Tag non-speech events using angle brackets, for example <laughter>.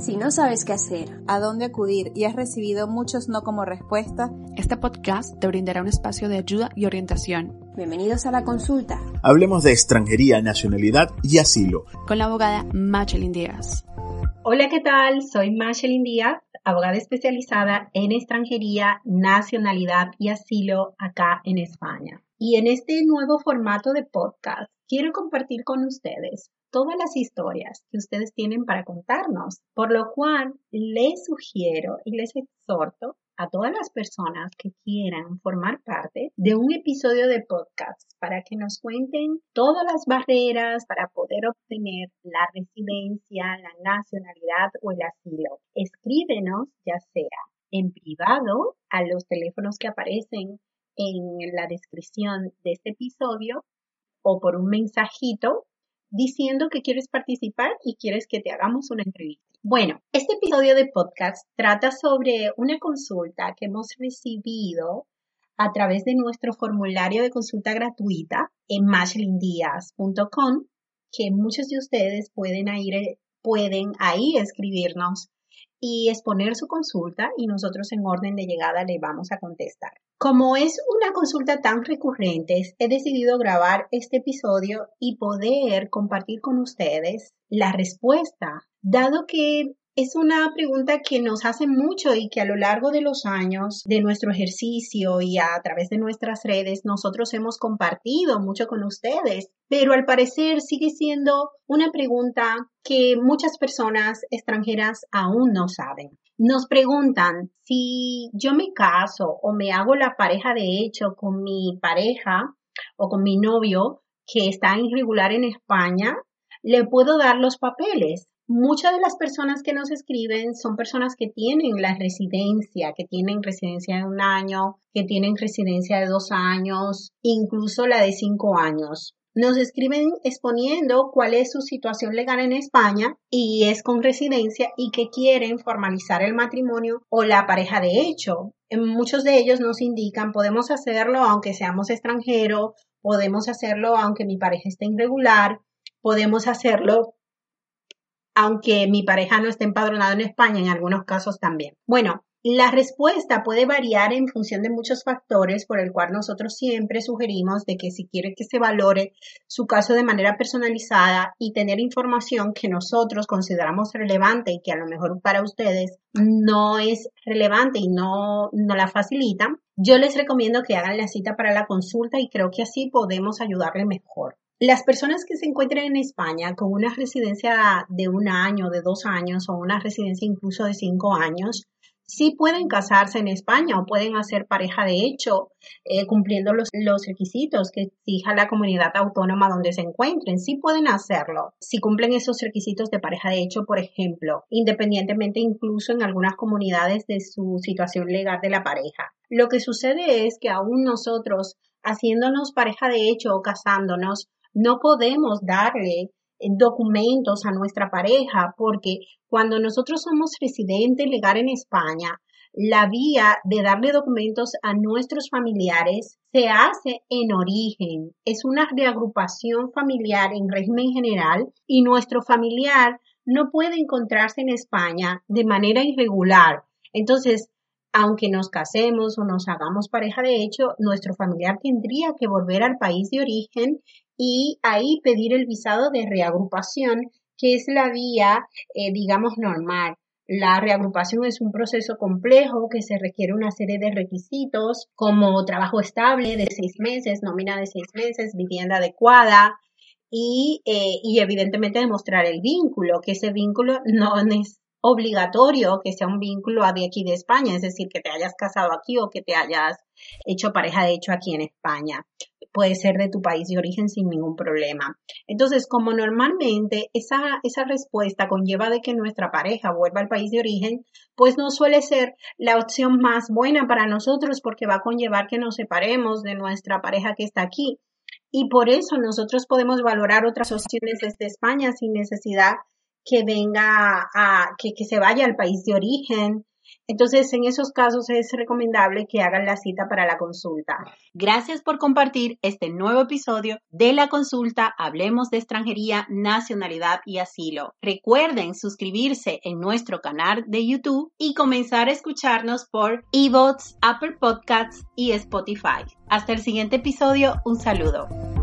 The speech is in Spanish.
Si no sabes qué hacer, a dónde acudir y has recibido muchos no como respuesta, este podcast te brindará un espacio de ayuda y orientación. Bienvenidos a la consulta. Hablemos de extranjería, nacionalidad y asilo. Con la abogada Machelin Díaz. Hola, ¿qué tal? Soy Machelin Díaz, abogada especializada en extranjería, nacionalidad y asilo acá en España. Y en este nuevo formato de podcast quiero compartir con ustedes todas las historias que ustedes tienen para contarnos, por lo cual les sugiero y les exhorto a todas las personas que quieran formar parte de un episodio de podcast para que nos cuenten todas las barreras para poder obtener la residencia, la nacionalidad o el asilo. Escríbenos ya sea en privado a los teléfonos que aparecen en la descripción de este episodio o por un mensajito diciendo que quieres participar y quieres que te hagamos una entrevista. Bueno, este episodio de podcast trata sobre una consulta que hemos recibido a través de nuestro formulario de consulta gratuita en mashlindias.com, que muchos de ustedes pueden, ir, pueden ahí escribirnos y exponer su consulta y nosotros en orden de llegada le vamos a contestar. Como es una consulta tan recurrente, he decidido grabar este episodio y poder compartir con ustedes la respuesta, dado que es una pregunta que nos hace mucho y que a lo largo de los años de nuestro ejercicio y a través de nuestras redes nosotros hemos compartido mucho con ustedes, pero al parecer sigue siendo una pregunta que muchas personas extranjeras aún no saben. Nos preguntan si yo me caso o me hago la pareja de hecho con mi pareja o con mi novio que está irregular en España, ¿le puedo dar los papeles? Muchas de las personas que nos escriben son personas que tienen la residencia, que tienen residencia de un año, que tienen residencia de dos años, incluso la de cinco años. Nos escriben exponiendo cuál es su situación legal en España y es con residencia y que quieren formalizar el matrimonio o la pareja de hecho. Muchos de ellos nos indican podemos hacerlo aunque seamos extranjeros, podemos hacerlo aunque mi pareja esté irregular, podemos hacerlo aunque mi pareja no esté empadronado en España, en algunos casos también. Bueno, la respuesta puede variar en función de muchos factores, por el cual nosotros siempre sugerimos de que si quiere que se valore su caso de manera personalizada y tener información que nosotros consideramos relevante y que a lo mejor para ustedes no es relevante y no, no la facilitan, yo les recomiendo que hagan la cita para la consulta y creo que así podemos ayudarle mejor. Las personas que se encuentren en España con una residencia de un año, de dos años o una residencia incluso de cinco años, sí pueden casarse en España o pueden hacer pareja de hecho, eh, cumpliendo los, los, requisitos que exija la comunidad autónoma donde se encuentren. Sí pueden hacerlo si cumplen esos requisitos de pareja de hecho, por ejemplo, independientemente incluso en algunas comunidades de su situación legal de la pareja. Lo que sucede es que aún nosotros, haciéndonos pareja de hecho o casándonos, no podemos darle eh, documentos a nuestra pareja porque cuando nosotros somos residentes legal en España, la vía de darle documentos a nuestros familiares se hace en origen. Es una reagrupación familiar en régimen general y nuestro familiar no puede encontrarse en España de manera irregular. Entonces, aunque nos casemos o nos hagamos pareja de hecho, nuestro familiar tendría que volver al país de origen y ahí pedir el visado de reagrupación, que es la vía, eh, digamos, normal. La reagrupación es un proceso complejo que se requiere una serie de requisitos como trabajo estable de seis meses, nómina de seis meses, vivienda adecuada y, eh, y evidentemente demostrar el vínculo, que ese vínculo <laughs> no es obligatorio que sea un vínculo de aquí de España, es decir, que te hayas casado aquí o que te hayas hecho pareja de hecho aquí en España. Puede ser de tu país de origen sin ningún problema. Entonces, como normalmente esa, esa respuesta conlleva de que nuestra pareja vuelva al país de origen, pues no suele ser la opción más buena para nosotros porque va a conllevar que nos separemos de nuestra pareja que está aquí. Y por eso nosotros podemos valorar otras opciones desde España sin necesidad que venga a, que, que se vaya al país de origen Entonces, en esos casos es recomendable que hagan la cita para la consulta. Gracias por compartir este nuevo episodio de la consulta Hablemos de extranjería, nacionalidad y asilo. Recuerden suscribirse en nuestro canal de YouTube y comenzar a escucharnos por eBots, Apple Podcasts y Spotify. Hasta el siguiente episodio, un saludo.